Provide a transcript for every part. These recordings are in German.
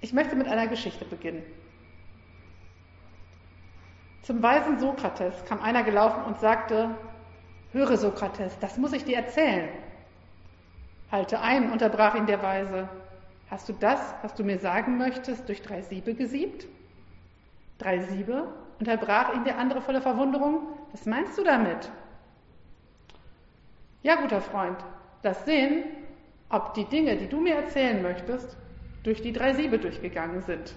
Ich möchte mit einer Geschichte beginnen. Zum weisen Sokrates kam einer gelaufen und sagte, höre Sokrates, das muss ich dir erzählen. Halte ein, unterbrach ihn der Weise. Hast du das, was du mir sagen möchtest, durch drei Siebe gesiebt? Drei Siebe? Unterbrach ihn der andere voller Verwunderung. Was meinst du damit? Ja, guter Freund, lass sehen, ob die Dinge, die du mir erzählen möchtest, durch die drei Siebe durchgegangen sind.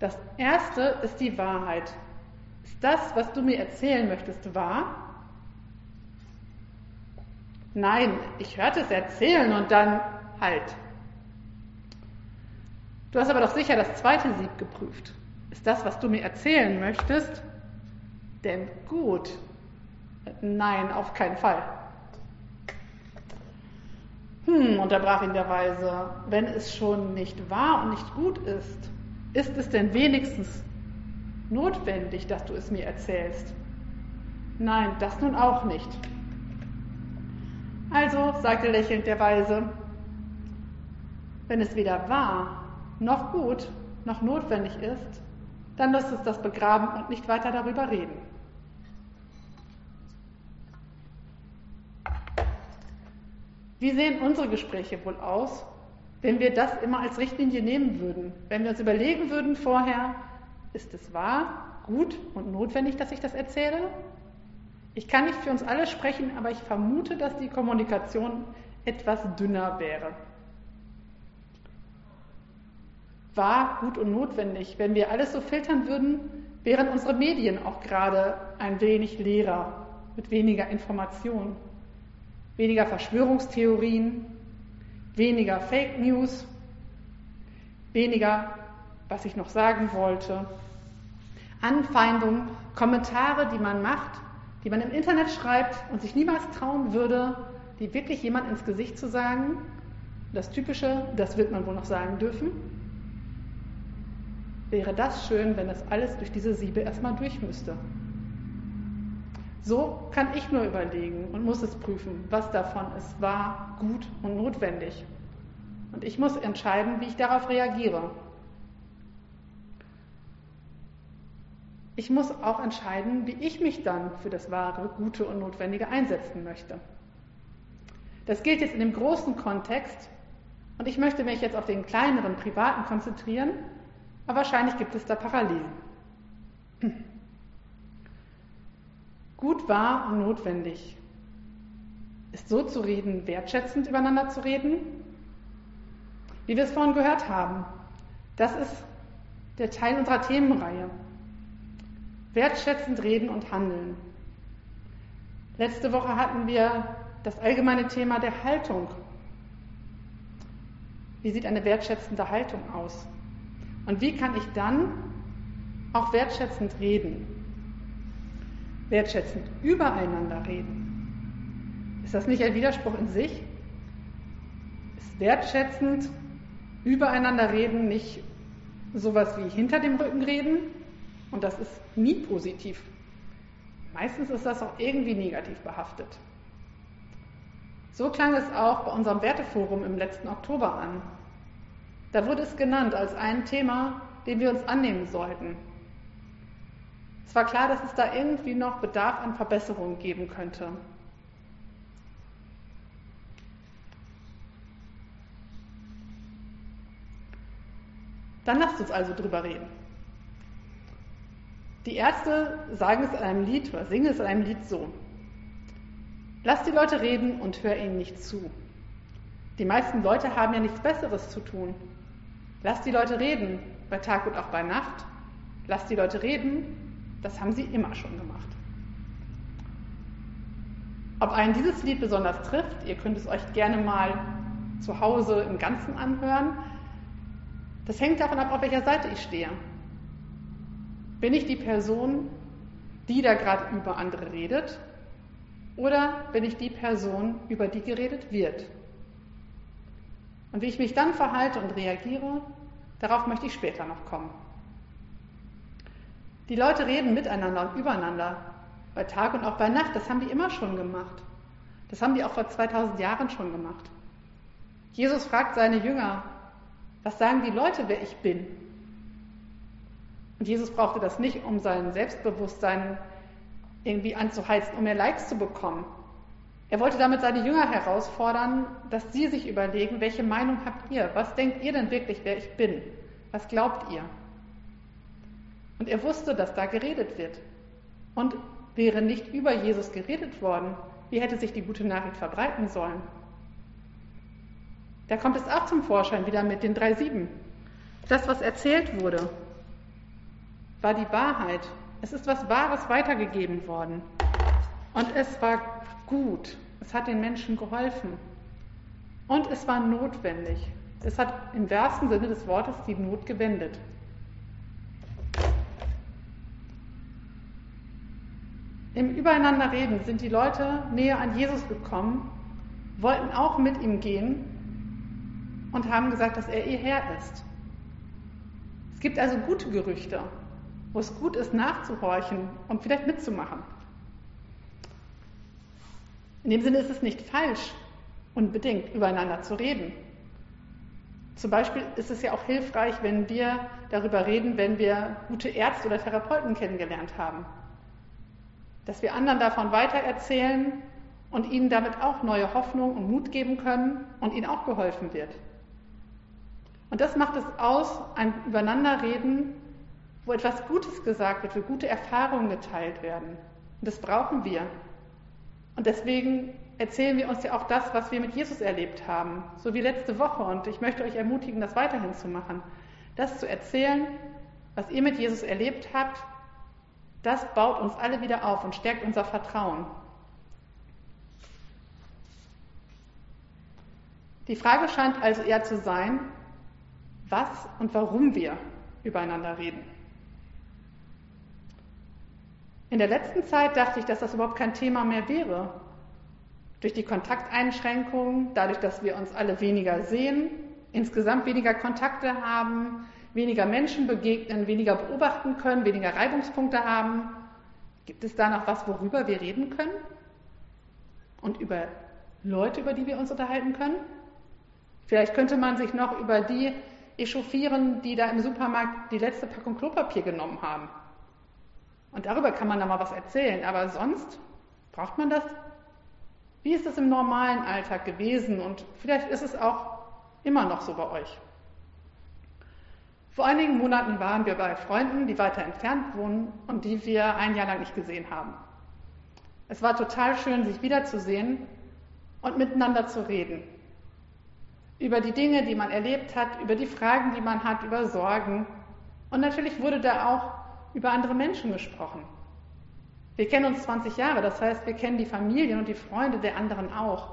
Das erste ist die Wahrheit. Ist das, was du mir erzählen möchtest, wahr? Nein, ich hörte es erzählen und dann halt. Du hast aber doch sicher das zweite Sieb geprüft. Ist das, was du mir erzählen möchtest, denn gut? Nein, auf keinen Fall. Hm, unterbrach ihn der Weise, wenn es schon nicht wahr und nicht gut ist, ist es denn wenigstens notwendig, dass du es mir erzählst? Nein, das nun auch nicht. Also, sagte lächelnd der Weise, wenn es weder wahr noch gut noch notwendig ist, dann lass uns das begraben und nicht weiter darüber reden. Wie sehen unsere Gespräche wohl aus, wenn wir das immer als Richtlinie nehmen würden? Wenn wir uns überlegen würden vorher, ist es wahr, gut und notwendig, dass ich das erzähle? Ich kann nicht für uns alle sprechen, aber ich vermute, dass die Kommunikation etwas dünner wäre. Wahr, gut und notwendig. Wenn wir alles so filtern würden, wären unsere Medien auch gerade ein wenig leerer, mit weniger Information weniger Verschwörungstheorien, weniger Fake News, weniger, was ich noch sagen wollte, Anfeindungen, Kommentare, die man macht, die man im Internet schreibt und sich niemals trauen würde, die wirklich jemand ins Gesicht zu sagen. Das Typische, das wird man wohl noch sagen dürfen. Wäre das schön, wenn das alles durch diese Siebe erstmal durch müsste. So kann ich nur überlegen und muss es prüfen, was davon ist wahr, gut und notwendig. Und ich muss entscheiden, wie ich darauf reagiere. Ich muss auch entscheiden, wie ich mich dann für das Wahre, Gute und Notwendige einsetzen möchte. Das gilt jetzt in dem großen Kontext und ich möchte mich jetzt auf den kleineren, privaten konzentrieren, aber wahrscheinlich gibt es da Parallelen. Gut, wahr und notwendig. Ist so zu reden, wertschätzend übereinander zu reden? Wie wir es vorhin gehört haben, das ist der Teil unserer Themenreihe. Wertschätzend reden und handeln. Letzte Woche hatten wir das allgemeine Thema der Haltung. Wie sieht eine wertschätzende Haltung aus? Und wie kann ich dann auch wertschätzend reden? Wertschätzend übereinander reden. Ist das nicht ein Widerspruch in sich? Ist wertschätzend übereinander reden nicht sowas wie hinter dem Rücken reden? Und das ist nie positiv. Meistens ist das auch irgendwie negativ behaftet. So klang es auch bei unserem Werteforum im letzten Oktober an. Da wurde es genannt als ein Thema, dem wir uns annehmen sollten. Es war klar, dass es da irgendwie noch Bedarf an Verbesserungen geben könnte. Dann lasst uns also drüber reden. Die Ärzte sagen es in einem Lied oder singen es in einem Lied so. Lass die Leute reden und hör ihnen nicht zu. Die meisten Leute haben ja nichts Besseres zu tun. Lass die Leute reden, bei Tag und auch bei Nacht. Lass die Leute reden das haben sie immer schon gemacht. Ob einen dieses Lied besonders trifft, ihr könnt es euch gerne mal zu Hause im Ganzen anhören. Das hängt davon ab, auf welcher Seite ich stehe. Bin ich die Person, die da gerade über andere redet, oder bin ich die Person, über die geredet wird? Und wie ich mich dann verhalte und reagiere, darauf möchte ich später noch kommen. Die Leute reden miteinander und übereinander, bei Tag und auch bei Nacht. Das haben die immer schon gemacht. Das haben die auch vor 2000 Jahren schon gemacht. Jesus fragt seine Jünger, was sagen die Leute, wer ich bin? Und Jesus brauchte das nicht, um sein Selbstbewusstsein irgendwie anzuheizen, um mehr Likes zu bekommen. Er wollte damit seine Jünger herausfordern, dass sie sich überlegen, welche Meinung habt ihr? Was denkt ihr denn wirklich, wer ich bin? Was glaubt ihr? Und er wusste, dass da geredet wird. Und wäre nicht über Jesus geredet worden, wie hätte sich die gute Nachricht verbreiten sollen? Da kommt es auch zum Vorschein wieder mit den drei Sieben. Das, was erzählt wurde, war die Wahrheit. Es ist was Wahres weitergegeben worden. Und es war gut. Es hat den Menschen geholfen. Und es war notwendig. Es hat im wahrsten Sinne des Wortes die Not gewendet. Im Übereinanderreden sind die Leute näher an Jesus gekommen, wollten auch mit ihm gehen und haben gesagt, dass er ihr Herr ist. Es gibt also gute Gerüchte, wo es gut ist, nachzuhorchen und vielleicht mitzumachen. In dem Sinne ist es nicht falsch, unbedingt übereinander zu reden. Zum Beispiel ist es ja auch hilfreich, wenn wir darüber reden, wenn wir gute Ärzte oder Therapeuten kennengelernt haben. Dass wir anderen davon weitererzählen und ihnen damit auch neue Hoffnung und Mut geben können und ihnen auch geholfen wird. Und das macht es aus, ein Übereinanderreden, wo etwas Gutes gesagt wird, wo gute Erfahrungen geteilt werden. Und das brauchen wir. Und deswegen erzählen wir uns ja auch das, was wir mit Jesus erlebt haben, so wie letzte Woche. Und ich möchte euch ermutigen, das weiterhin zu machen. Das zu erzählen, was ihr mit Jesus erlebt habt, das baut uns alle wieder auf und stärkt unser Vertrauen. Die Frage scheint also eher zu sein, was und warum wir übereinander reden. In der letzten Zeit dachte ich, dass das überhaupt kein Thema mehr wäre. Durch die Kontakteinschränkungen, dadurch, dass wir uns alle weniger sehen, insgesamt weniger Kontakte haben, weniger Menschen begegnen, weniger beobachten können, weniger Reibungspunkte haben. Gibt es da noch was, worüber wir reden können? Und über Leute, über die wir uns unterhalten können? Vielleicht könnte man sich noch über die echauffieren, die da im Supermarkt die letzte Packung Klopapier genommen haben. Und darüber kann man dann mal was erzählen. Aber sonst braucht man das? Wie ist es im normalen Alltag gewesen? Und vielleicht ist es auch immer noch so bei euch. Vor einigen Monaten waren wir bei Freunden, die weiter entfernt wohnen und die wir ein Jahr lang nicht gesehen haben. Es war total schön, sich wiederzusehen und miteinander zu reden. Über die Dinge, die man erlebt hat, über die Fragen, die man hat, über Sorgen. Und natürlich wurde da auch über andere Menschen gesprochen. Wir kennen uns 20 Jahre, das heißt, wir kennen die Familien und die Freunde der anderen auch.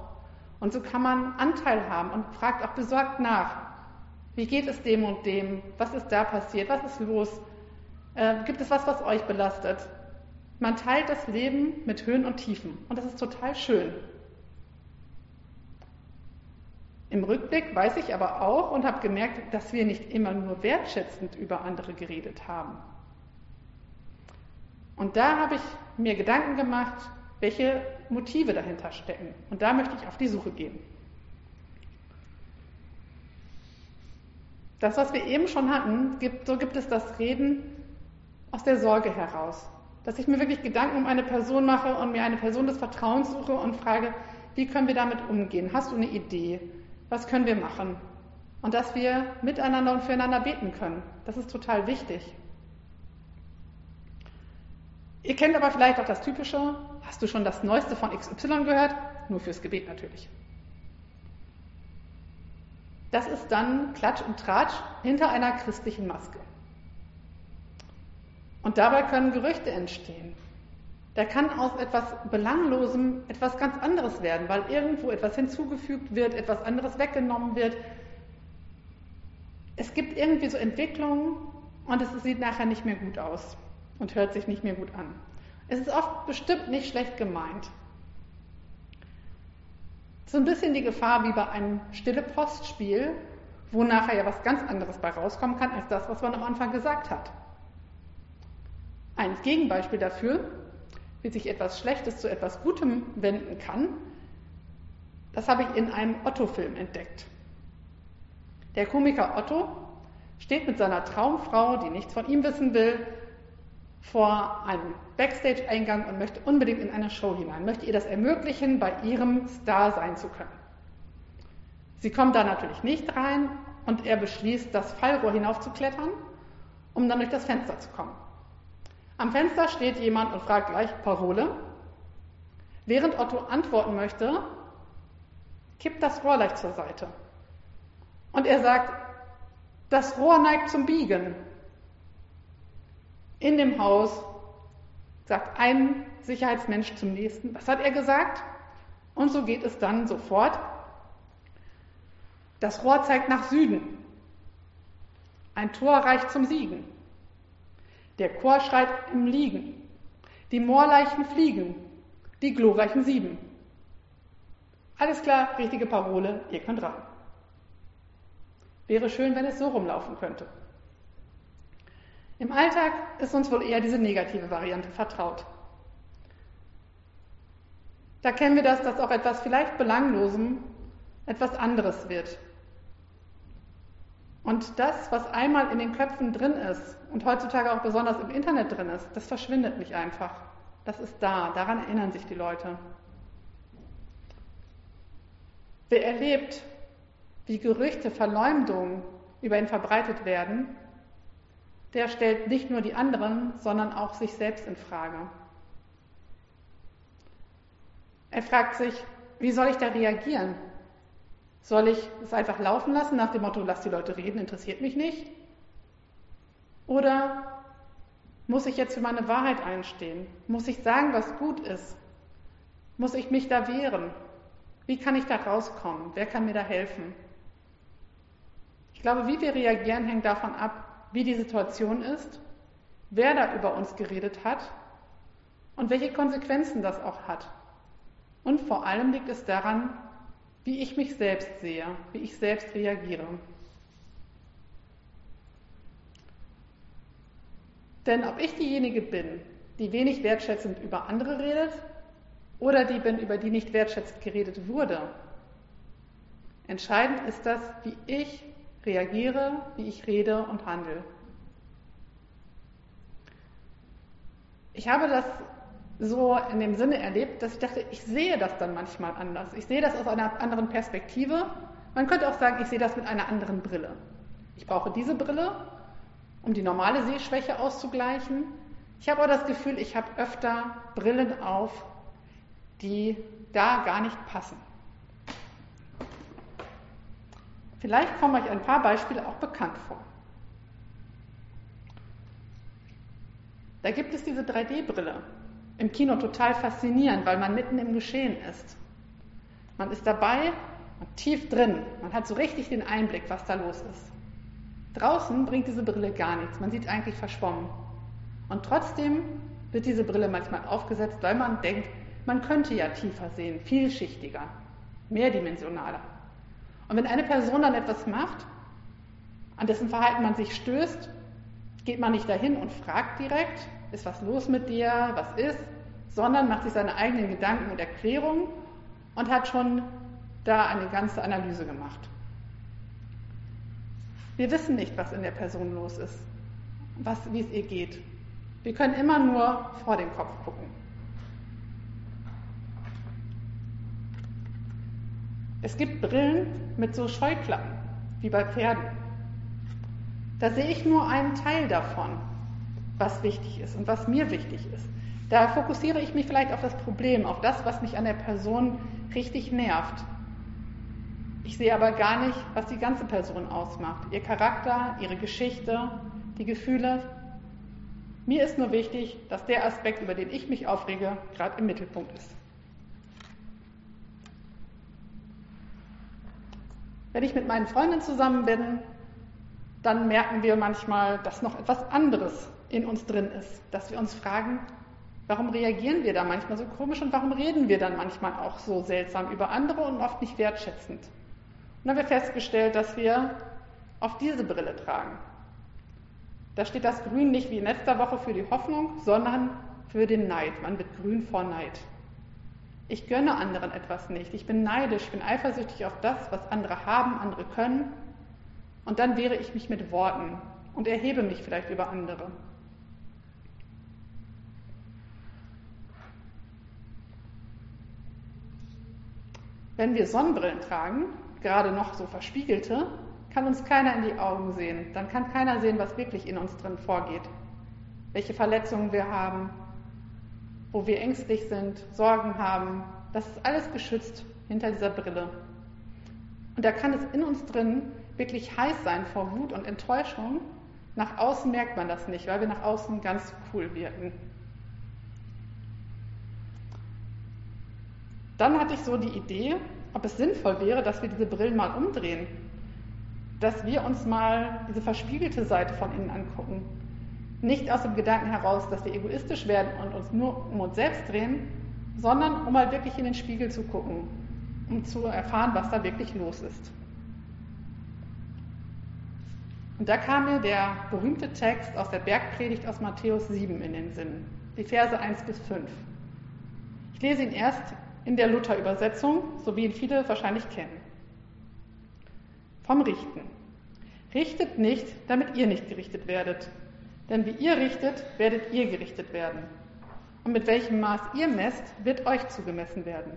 Und so kann man Anteil haben und fragt auch besorgt nach. Wie geht es dem und dem? Was ist da passiert? Was ist los? Äh, gibt es was, was euch belastet? Man teilt das Leben mit Höhen und Tiefen und das ist total schön. Im Rückblick weiß ich aber auch und habe gemerkt, dass wir nicht immer nur wertschätzend über andere geredet haben. Und da habe ich mir Gedanken gemacht, welche Motive dahinter stecken. Und da möchte ich auf die Suche gehen. Das, was wir eben schon hatten, gibt, so gibt es das Reden aus der Sorge heraus. Dass ich mir wirklich Gedanken um eine Person mache und mir eine Person des Vertrauens suche und frage, wie können wir damit umgehen? Hast du eine Idee? Was können wir machen? Und dass wir miteinander und füreinander beten können. Das ist total wichtig. Ihr kennt aber vielleicht auch das Typische, hast du schon das Neueste von XY gehört? Nur fürs Gebet natürlich. Das ist dann Klatsch und Tratsch hinter einer christlichen Maske. Und dabei können Gerüchte entstehen. Da kann aus etwas Belanglosem etwas ganz anderes werden, weil irgendwo etwas hinzugefügt wird, etwas anderes weggenommen wird. Es gibt irgendwie so Entwicklungen und es sieht nachher nicht mehr gut aus und hört sich nicht mehr gut an. Es ist oft bestimmt nicht schlecht gemeint. So ein bisschen die Gefahr wie bei einem stille Postspiel, wo nachher ja was ganz anderes bei rauskommen kann, als das, was man am Anfang gesagt hat. Ein Gegenbeispiel dafür, wie sich etwas Schlechtes zu etwas Gutem wenden kann, das habe ich in einem Otto-Film entdeckt. Der Komiker Otto steht mit seiner Traumfrau, die nichts von ihm wissen will, vor einem Backstage-Eingang und möchte unbedingt in eine Show hinein, möchte ihr das ermöglichen, bei ihrem Star sein zu können. Sie kommt da natürlich nicht rein und er beschließt, das Fallrohr hinaufzuklettern, um dann durch das Fenster zu kommen. Am Fenster steht jemand und fragt gleich Parole. Während Otto antworten möchte, kippt das Rohr leicht zur Seite. Und er sagt, das Rohr neigt zum Biegen. In dem Haus sagt ein Sicherheitsmensch zum nächsten, was hat er gesagt? Und so geht es dann sofort. Das Rohr zeigt nach Süden. Ein Tor reicht zum Siegen. Der Chor schreit im Liegen. Die Moorleichen fliegen. Die glorreichen Sieben. Alles klar, richtige Parole, ihr könnt ran. Wäre schön, wenn es so rumlaufen könnte. Im Alltag ist uns wohl eher diese negative Variante vertraut. Da kennen wir das, dass auch etwas vielleicht Belanglosem etwas anderes wird. Und das, was einmal in den Köpfen drin ist und heutzutage auch besonders im Internet drin ist, das verschwindet nicht einfach. Das ist da, daran erinnern sich die Leute. Wer erlebt, wie Gerüchte, Verleumdungen über ihn verbreitet werden, der stellt nicht nur die anderen, sondern auch sich selbst in Frage. Er fragt sich, wie soll ich da reagieren? Soll ich es einfach laufen lassen nach dem Motto, lass die Leute reden, interessiert mich nicht? Oder muss ich jetzt für meine Wahrheit einstehen? Muss ich sagen, was gut ist? Muss ich mich da wehren? Wie kann ich da rauskommen? Wer kann mir da helfen? Ich glaube, wie wir reagieren, hängt davon ab, wie die Situation ist, wer da über uns geredet hat und welche Konsequenzen das auch hat. Und vor allem liegt es daran, wie ich mich selbst sehe, wie ich selbst reagiere. Denn ob ich diejenige bin, die wenig wertschätzend über andere redet oder die bin, über die nicht wertschätzend geredet wurde. Entscheidend ist das, wie ich reagiere, wie ich rede und handle. Ich habe das so in dem Sinne erlebt, dass ich dachte, ich sehe das dann manchmal anders. Ich sehe das aus einer anderen Perspektive. Man könnte auch sagen, ich sehe das mit einer anderen Brille. Ich brauche diese Brille, um die normale Sehschwäche auszugleichen. Ich habe auch das Gefühl, ich habe öfter Brillen auf, die da gar nicht passen. Vielleicht kommen euch ein paar Beispiele auch bekannt vor. Da gibt es diese 3D-Brille. Im Kino total faszinierend, weil man mitten im Geschehen ist. Man ist dabei und tief drin. Man hat so richtig den Einblick, was da los ist. Draußen bringt diese Brille gar nichts. Man sieht eigentlich verschwommen. Und trotzdem wird diese Brille manchmal aufgesetzt, weil man denkt, man könnte ja tiefer sehen, vielschichtiger, mehrdimensionaler. Und wenn eine Person dann etwas macht, an dessen Verhalten man sich stößt, geht man nicht dahin und fragt direkt, ist was los mit dir, was ist, sondern macht sich seine eigenen Gedanken und Erklärungen und hat schon da eine ganze Analyse gemacht. Wir wissen nicht, was in der Person los ist, was, wie es ihr geht. Wir können immer nur vor den Kopf gucken. Es gibt Brillen mit so Scheuklappen, wie bei Pferden. Da sehe ich nur einen Teil davon, was wichtig ist und was mir wichtig ist. Da fokussiere ich mich vielleicht auf das Problem, auf das, was mich an der Person richtig nervt. Ich sehe aber gar nicht, was die ganze Person ausmacht. Ihr Charakter, ihre Geschichte, die Gefühle. Mir ist nur wichtig, dass der Aspekt, über den ich mich aufrege, gerade im Mittelpunkt ist. Wenn ich mit meinen Freundinnen zusammen bin, dann merken wir manchmal, dass noch etwas anderes in uns drin ist, dass wir uns fragen, warum reagieren wir da manchmal so komisch und warum reden wir dann manchmal auch so seltsam über andere und oft nicht wertschätzend. Und dann haben wir festgestellt, dass wir auf diese Brille tragen. Da steht das Grün nicht wie in letzter Woche für die Hoffnung, sondern für den Neid. Man wird grün vor Neid. Ich gönne anderen etwas nicht. Ich bin neidisch, ich bin eifersüchtig auf das, was andere haben, andere können. und dann wehre ich mich mit Worten und erhebe mich vielleicht über andere. Wenn wir Sonnenbrillen tragen, gerade noch so verspiegelte, kann uns keiner in die Augen sehen. Dann kann keiner sehen, was wirklich in uns drin vorgeht. Welche Verletzungen wir haben, wo wir ängstlich sind, Sorgen haben. Das ist alles geschützt hinter dieser Brille. Und da kann es in uns drin wirklich heiß sein vor Wut und Enttäuschung. Nach außen merkt man das nicht, weil wir nach außen ganz cool wirken. Dann hatte ich so die Idee, ob es sinnvoll wäre, dass wir diese Brillen mal umdrehen. Dass wir uns mal diese verspiegelte Seite von innen angucken. Nicht aus dem Gedanken heraus, dass wir egoistisch werden und uns nur um uns selbst drehen, sondern um mal wirklich in den Spiegel zu gucken, um zu erfahren, was da wirklich los ist. Und da kam mir der berühmte Text aus der Bergpredigt aus Matthäus 7 in den Sinn, die Verse 1 bis 5. Ich lese ihn erst in der Luther-Übersetzung, so wie ihn viele wahrscheinlich kennen. Vom Richten. Richtet nicht, damit ihr nicht gerichtet werdet. Denn wie ihr richtet, werdet ihr gerichtet werden. Und mit welchem Maß ihr messt, wird euch zugemessen werden.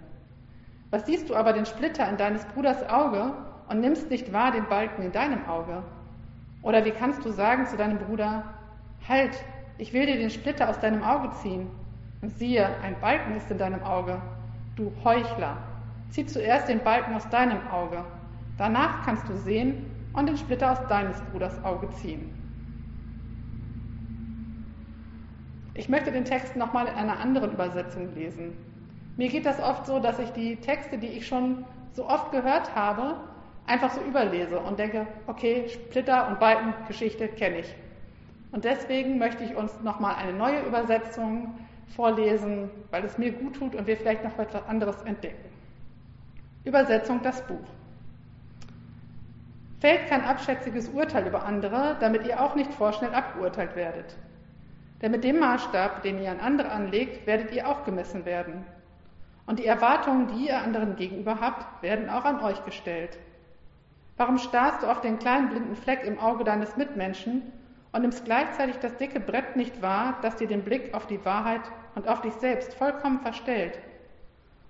Was siehst du aber den Splitter in deines Bruders Auge und nimmst nicht wahr den Balken in deinem Auge? Oder wie kannst du sagen zu deinem Bruder, halt, ich will dir den Splitter aus deinem Auge ziehen. Und siehe, ein Balken ist in deinem Auge. Du Heuchler, zieh zuerst den Balken aus deinem Auge, danach kannst du sehen und den Splitter aus deines Bruders Auge ziehen. Ich möchte den Text nochmal in einer anderen Übersetzung lesen. Mir geht das oft so, dass ich die Texte, die ich schon so oft gehört habe, einfach so überlese und denke, okay, Splitter und Balkengeschichte kenne ich. Und deswegen möchte ich uns nochmal eine neue Übersetzung vorlesen, weil es mir gut tut und wir vielleicht noch etwas anderes entdecken. Übersetzung das Buch. Fällt kein abschätziges Urteil über andere, damit ihr auch nicht vorschnell abgeurteilt werdet. Denn mit dem Maßstab, den ihr an andere anlegt, werdet ihr auch gemessen werden. Und die Erwartungen, die ihr anderen gegenüber habt, werden auch an euch gestellt. Warum starrst du auf den kleinen blinden Fleck im Auge deines Mitmenschen und nimmst gleichzeitig das dicke Brett nicht wahr, das dir den Blick auf die Wahrheit und auf dich selbst vollkommen verstellt?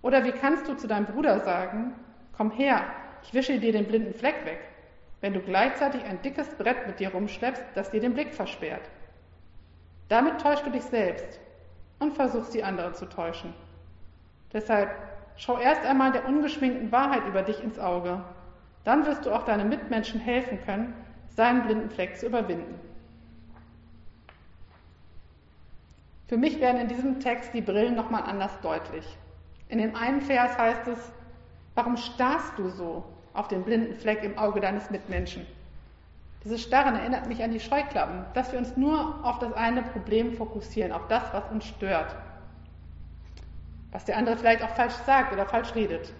Oder wie kannst du zu deinem Bruder sagen, komm her, ich wische dir den blinden Fleck weg, wenn du gleichzeitig ein dickes Brett mit dir rumschleppst, das dir den Blick versperrt? Damit täuschst du dich selbst und versuchst die anderen zu täuschen. Deshalb schau erst einmal der ungeschminkten Wahrheit über dich ins Auge. Dann wirst du auch deinen Mitmenschen helfen können, seinen blinden Fleck zu überwinden. Für mich werden in diesem Text die Brillen nochmal anders deutlich. In dem einen Vers heißt es, warum starrst du so auf den blinden Fleck im Auge deines Mitmenschen? Dieses Starren erinnert mich an die Scheuklappen, dass wir uns nur auf das eine Problem fokussieren, auf das, was uns stört. Was der andere vielleicht auch falsch sagt oder falsch redet.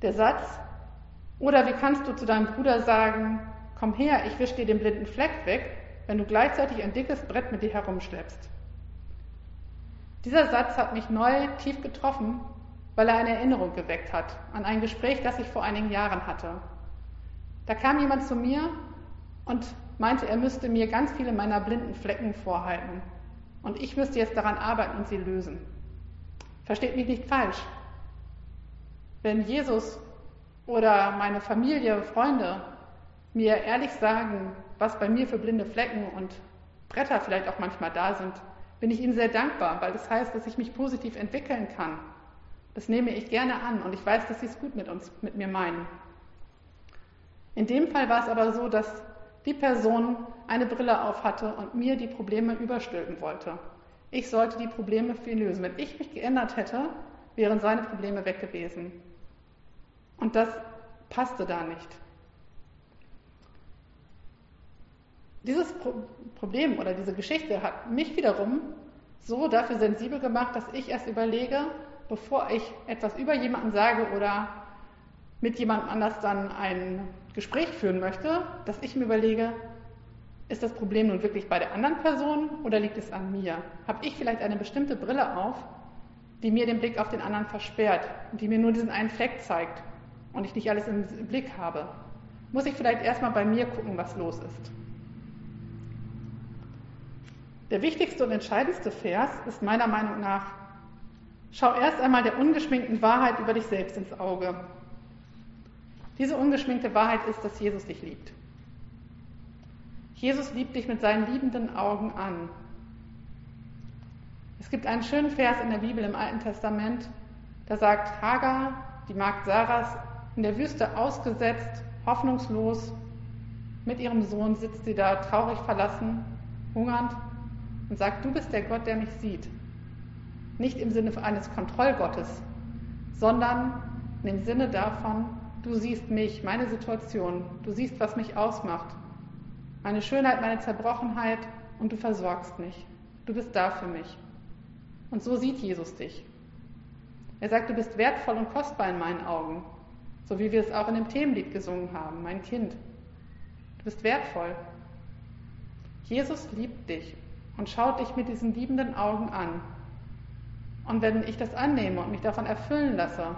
Der Satz, oder wie kannst du zu deinem Bruder sagen, komm her, ich wisch dir den blinden Fleck weg, wenn du gleichzeitig ein dickes Brett mit dir herumschleppst. Dieser Satz hat mich neu tief getroffen, weil er eine Erinnerung geweckt hat an ein Gespräch, das ich vor einigen Jahren hatte. Da kam jemand zu mir und meinte, er müsste mir ganz viele meiner blinden Flecken vorhalten und ich müsste jetzt daran arbeiten und sie lösen. Versteht mich nicht falsch. Wenn Jesus oder meine Familie, Freunde mir ehrlich sagen, was bei mir für blinde Flecken und Bretter vielleicht auch manchmal da sind, bin ich Ihnen sehr dankbar, weil das heißt, dass ich mich positiv entwickeln kann. Das nehme ich gerne an und ich weiß, dass Sie es gut mit uns, mit mir meinen. In dem Fall war es aber so, dass die Person eine Brille auf hatte und mir die Probleme überstülpen wollte. Ich sollte die Probleme für ihn lösen. Wenn ich mich geändert hätte, wären seine Probleme weg gewesen. Und das passte da nicht. Dieses Problem oder diese Geschichte hat mich wiederum so dafür sensibel gemacht, dass ich erst überlege, bevor ich etwas über jemanden sage oder mit jemandem anders dann ein Gespräch führen möchte, dass ich mir überlege, ist das Problem nun wirklich bei der anderen Person oder liegt es an mir? Habe ich vielleicht eine bestimmte Brille auf, die mir den Blick auf den anderen versperrt und die mir nur diesen einen Fleck zeigt und ich nicht alles im Blick habe? muss ich vielleicht erstmal bei mir gucken, was los ist. Der wichtigste und entscheidendste Vers ist meiner Meinung nach, schau erst einmal der ungeschminkten Wahrheit über dich selbst ins Auge. Diese ungeschminkte Wahrheit ist, dass Jesus dich liebt. Jesus liebt dich mit seinen liebenden Augen an. Es gibt einen schönen Vers in der Bibel im Alten Testament, da sagt Hagar, die Magd Sarahs, in der Wüste ausgesetzt, hoffnungslos, mit ihrem Sohn sitzt sie da traurig verlassen, hungernd und sagt, du bist der Gott, der mich sieht. Nicht im Sinne eines Kontrollgottes, sondern im Sinne davon, du siehst mich, meine Situation, du siehst, was mich ausmacht, meine Schönheit, meine Zerbrochenheit und du versorgst mich. Du bist da für mich. Und so sieht Jesus dich. Er sagt, du bist wertvoll und kostbar in meinen Augen, so wie wir es auch in dem Themenlied gesungen haben, mein Kind. Du bist wertvoll. Jesus liebt dich und schaut dich mit diesen liebenden Augen an. Und wenn ich das annehme und mich davon erfüllen lasse,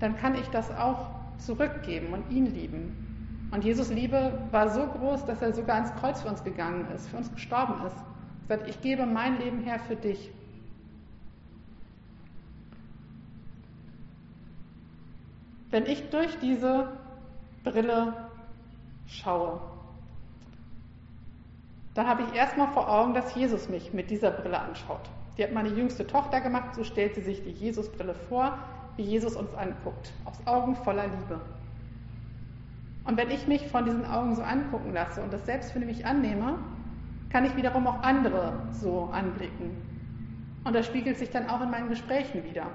dann kann ich das auch zurückgeben und ihn lieben. Und Jesus Liebe war so groß, dass er sogar ans Kreuz für uns gegangen ist, für uns gestorben ist. Er sagt, ich gebe mein Leben her für dich. Wenn ich durch diese Brille schaue, dann habe ich erstmal vor Augen, dass Jesus mich mit dieser Brille anschaut. Die hat meine jüngste Tochter gemacht, so stellt sie sich die Jesusbrille vor, wie Jesus uns anguckt, aus Augen voller Liebe. Und wenn ich mich von diesen Augen so angucken lasse und das selbst für mich annehme, kann ich wiederum auch andere so anblicken. Und das spiegelt sich dann auch in meinen Gesprächen wieder.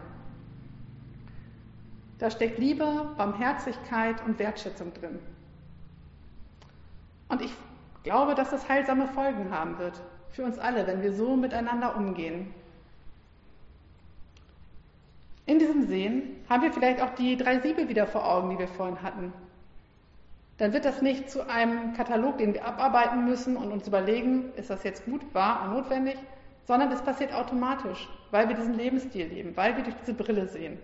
Da steckt Liebe, Barmherzigkeit und Wertschätzung drin. Und ich glaube, dass das heilsame Folgen haben wird für uns alle, wenn wir so miteinander umgehen. In diesem Sehen haben wir vielleicht auch die drei Siebel wieder vor Augen, die wir vorhin hatten. Dann wird das nicht zu einem Katalog, den wir abarbeiten müssen und uns überlegen, ist das jetzt gut, wahr und notwendig, sondern es passiert automatisch, weil wir diesen Lebensstil leben, weil wir durch diese Brille sehen.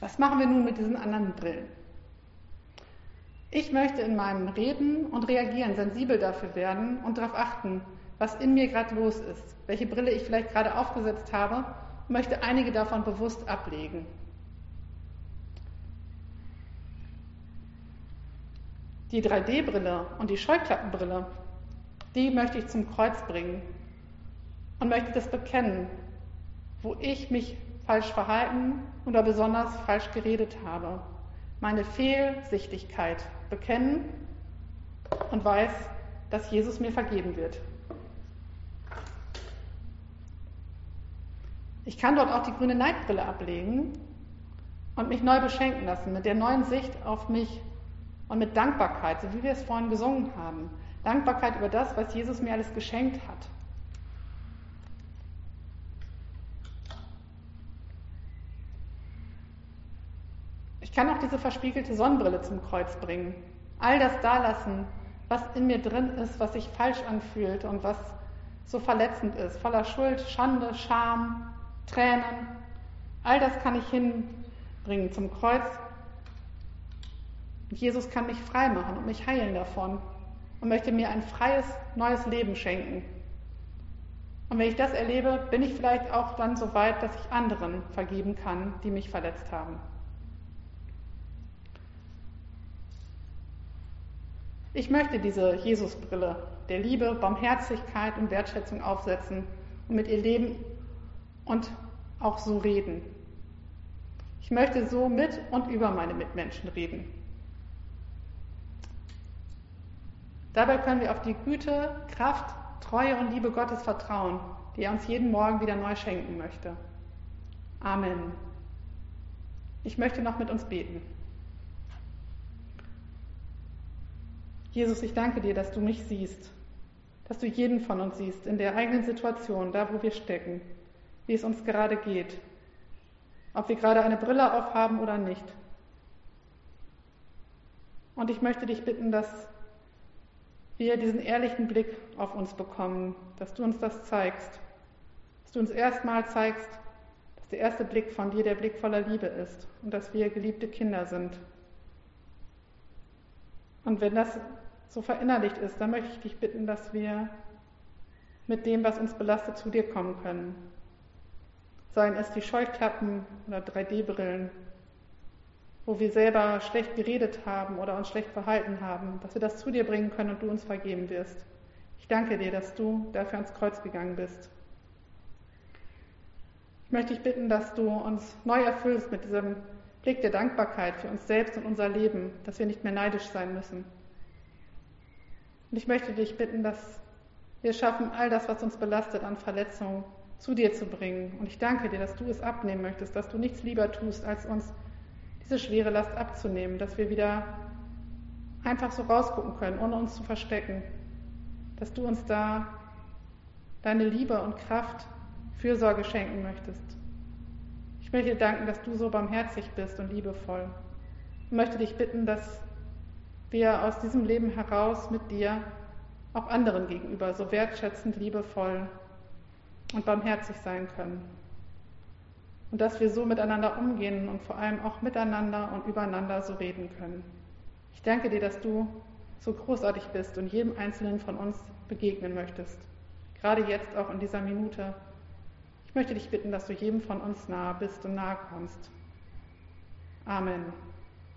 Was machen wir nun mit diesen anderen Brillen? Ich möchte in meinem Reden und Reagieren sensibel dafür werden und darauf achten, was in mir gerade los ist, welche Brille ich vielleicht gerade aufgesetzt habe möchte einige davon bewusst ablegen. Die 3D-Brille und die Scheuklappenbrille, die möchte ich zum Kreuz bringen und möchte das bekennen, wo ich mich falsch verhalten oder besonders falsch geredet habe. Meine Fehlsichtigkeit bekennen und weiß, dass Jesus mir vergeben wird. Ich kann dort auch die grüne Neidbrille ablegen und mich neu beschenken lassen mit der neuen Sicht auf mich und mit Dankbarkeit, so wie wir es vorhin gesungen haben. Dankbarkeit über das, was Jesus mir alles geschenkt hat. Ich kann auch diese verspiegelte Sonnenbrille zum Kreuz bringen. All das dalassen, was in mir drin ist, was sich falsch anfühlt und was so verletzend ist, voller Schuld, Schande, Scham, Tränen. All das kann ich hinbringen zum Kreuz. Und Jesus kann mich frei machen und mich heilen davon und möchte mir ein freies, neues Leben schenken. Und wenn ich das erlebe, bin ich vielleicht auch dann so weit, dass ich anderen vergeben kann, die mich verletzt haben. Ich möchte diese Jesusbrille der Liebe, Barmherzigkeit und Wertschätzung aufsetzen und mit ihr leben und auch so reden. Ich möchte so mit und über meine Mitmenschen reden. Dabei können wir auf die Güte, Kraft, Treue und Liebe Gottes vertrauen, die er uns jeden Morgen wieder neu schenken möchte. Amen. Ich möchte noch mit uns beten. Jesus, ich danke dir, dass du mich siehst, dass du jeden von uns siehst, in der eigenen Situation, da wo wir stecken, wie es uns gerade geht, ob wir gerade eine Brille aufhaben oder nicht. Und ich möchte dich bitten, dass wir diesen ehrlichen Blick auf uns bekommen, dass du uns das zeigst, dass du uns erstmal zeigst, dass der erste Blick von dir der Blick voller Liebe ist und dass wir geliebte Kinder sind. Und wenn das so verinnerlicht ist, dann möchte ich dich bitten, dass wir mit dem, was uns belastet, zu dir kommen können. Seien es die Scheuklappen oder 3D-Brillen, wo wir selber schlecht geredet haben oder uns schlecht verhalten haben, dass wir das zu dir bringen können und du uns vergeben wirst. Ich danke dir, dass du dafür ans Kreuz gegangen bist. Ich möchte dich bitten, dass du uns neu erfüllst mit diesem Blick der Dankbarkeit für uns selbst und unser Leben, dass wir nicht mehr neidisch sein müssen. Und ich möchte dich bitten, dass wir schaffen, all das, was uns belastet an Verletzungen, zu dir zu bringen. Und ich danke dir, dass du es abnehmen möchtest, dass du nichts lieber tust, als uns diese schwere Last abzunehmen, dass wir wieder einfach so rausgucken können, ohne uns zu verstecken, dass du uns da deine Liebe und Kraft, Fürsorge schenken möchtest. Ich möchte dir danken, dass du so barmherzig bist und liebevoll. Ich möchte dich bitten, dass wir aus diesem Leben heraus mit dir auch anderen gegenüber so wertschätzend, liebevoll und barmherzig sein können. Und dass wir so miteinander umgehen und vor allem auch miteinander und übereinander so reden können. Ich danke dir, dass du so großartig bist und jedem Einzelnen von uns begegnen möchtest. Gerade jetzt auch in dieser Minute. Ich möchte dich bitten, dass du jedem von uns nahe bist und nahe kommst. Amen.